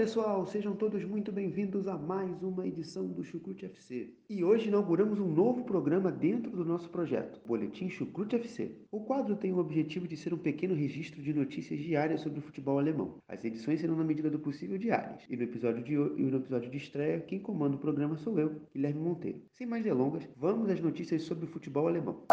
Pessoal, sejam todos muito bem-vindos a mais uma edição do Chucrute FC. E hoje inauguramos um novo programa dentro do nosso projeto, Boletim Chucrute FC. O quadro tem o objetivo de ser um pequeno registro de notícias diárias sobre o futebol alemão. As edições serão na medida do possível diárias. E no episódio de, e no episódio de estreia, quem comanda o programa sou eu, Guilherme Monteiro. Sem mais delongas, vamos às notícias sobre o futebol alemão.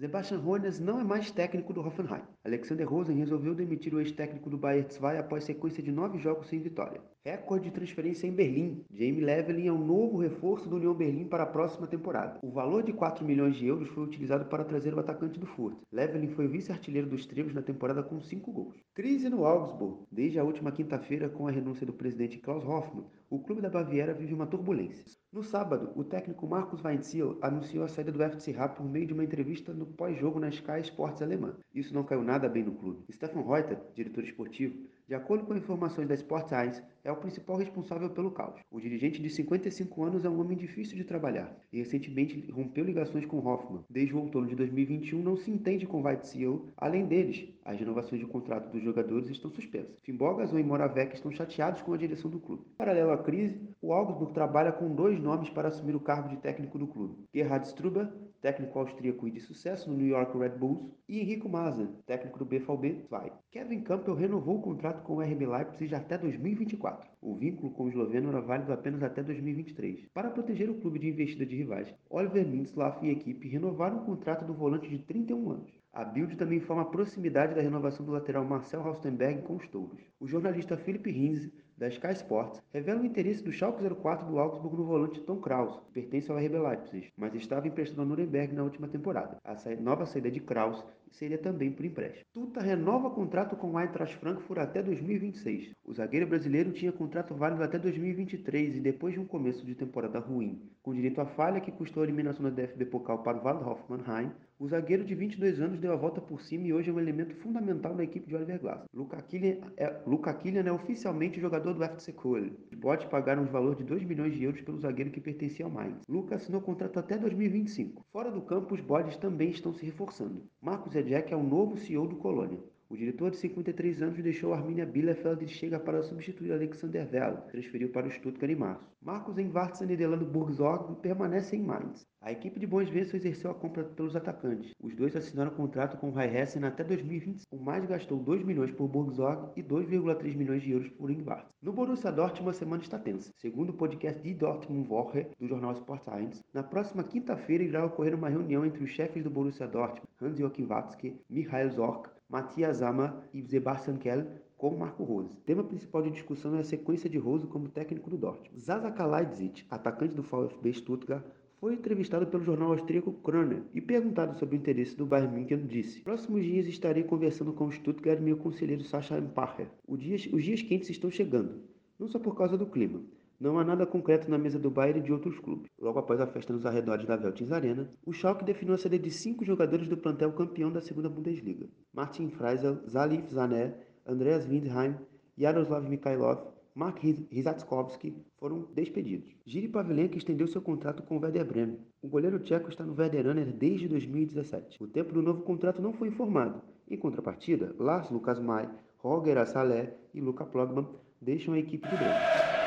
Sebastian Hoeneß não é mais técnico do Hoffenheim. Alexander Rosen resolveu demitir o ex-técnico do Bayern 2 após sequência de nove jogos sem vitória. Recorde de transferência em Berlim. Jamie Leveling é o novo reforço do União Berlim para a próxima temporada. O valor de 4 milhões de euros foi utilizado para trazer o atacante do Furt. Leveling foi vice-artilheiro dos Tregos na temporada com 5 gols. Crise no Augsburg. Desde a última quinta-feira, com a renúncia do presidente Klaus Hoffmann, o clube da Baviera vive uma turbulência. No sábado, o técnico Marcos Weinziel anunciou a saída do FC Rapp por meio de uma entrevista no pós-jogo na Sky Sports alemã. Isso não caiu nada bem no clube. Stefan Reuter, diretor esportivo, de acordo com informações da Sport Science, é o principal responsável pelo caos. O dirigente de 55 anos é um homem difícil de trabalhar e recentemente rompeu ligações com Hoffmann. Desde o outono de 2021 não se entende com Weinziel. Além deles, as renovações de contrato dos jogadores estão suspensas. Fimbogas e Moravec estão chateados com a direção do clube. Paralelo à crise, o Augsburg trabalha com dois nomes para assumir o cargo de técnico do clube. Gerhard Struber, técnico austríaco e de sucesso no New York Red Bulls, e Henrico Mazen, técnico do BVB 2. Kevin Campbell renovou o contrato com o RB Leipzig até 2024. O vínculo com o esloveno era válido apenas até 2023. Para proteger o clube de investida de rivais, Oliver Mintzlaff e equipe renovaram o contrato do volante de 31 anos. A Bild também informa a proximidade da renovação do lateral Marcel Haustenberg com os touros. O jornalista Philipp Hinze, da Sky Sports, revela o interesse do Schalke 04 do Augsburg no volante Tom Kraus, que pertence ao RB Leipzig, mas estava emprestado ao Nuremberg na última temporada. A nova saída de Kraus seria também por empréstimo. Tuta renova contrato com o Eintracht Frankfurt até 2026. O zagueiro brasileiro tinha contrato válido até 2023 e depois de um começo de temporada ruim, com direito à falha que custou a eliminação da DFB Pokal para o Waldhof Mannheim, o zagueiro de 22 anos deu a volta por cima e hoje é um elemento fundamental na equipe de Oliver Glasser. Luca Killian é, Luca Killian é oficialmente jogador do FC Köln. Bots pagaram um valor de 2 milhões de euros pelo zagueiro que pertencia ao Mainz. Luca assinou contrato até 2025. Fora do campo, os bodes também estão se reforçando. Marcos Edek é o novo CEO do Colônia. O diretor de 53 anos deixou Arminia Bielefeld e chega para substituir Alexander que transferiu para o Stuttgart em março. Marcos Envartsen e Delano Burgzorg permanecem em Mainz. A equipe de Bons Ventos exerceu a compra pelos atacantes. Os dois assinaram contrato com o Raihessen até 2025. O mais gastou 2 milhões por Burgzorg e 2,3 milhões de euros por Envartsen. No Borussia Dortmund, a semana está tensa. Segundo o podcast Die Dortmund Woche, do jornal Sport Science, na próxima quinta-feira irá ocorrer uma reunião entre os chefes do Borussia Dortmund, Hans-Joachim Watzke, Michael Zorc, Matthias Zama e Sebastian Kell com Marco Rose. O tema principal de discussão é a sequência de Rose como técnico do Dortmund. Zaza Kalajdzic, atacante do VfB Stuttgart, foi entrevistado pelo jornal austríaco Kroner e perguntado sobre o interesse do Bayern München disse: "Próximos dias estarei conversando com o Stuttgart e meu conselheiro Sascha Empacher. Os dias, os dias quentes estão chegando, não só por causa do clima, não há nada concreto na mesa do Bayern e de outros clubes. Logo após a festa nos arredores da Veltins Arena, o Schalke definiu a saída de cinco jogadores do plantel campeão da segunda Bundesliga. Martin Freisel, Salif Zané, Andreas Windheim, Yaroslav Mikhailov, Mark Rizatskowski foram despedidos. Giri Pavlenka estendeu seu contrato com o Werder Bremen. O goleiro tcheco está no Werder desde 2017. O tempo do novo contrato não foi informado. Em contrapartida, Lars Lucas May, Roger Assalé e Luca Plogman deixam a equipe de Bremen.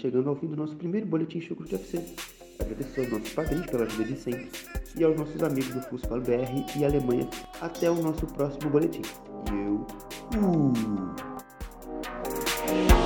Chegando ao fim do nosso primeiro boletim Chucro de FC. Agradeço aos nossos padrinhos pela ajuda de sempre e aos nossos amigos do Fußball BR e Alemanha. Até o nosso próximo boletim. E eu fui!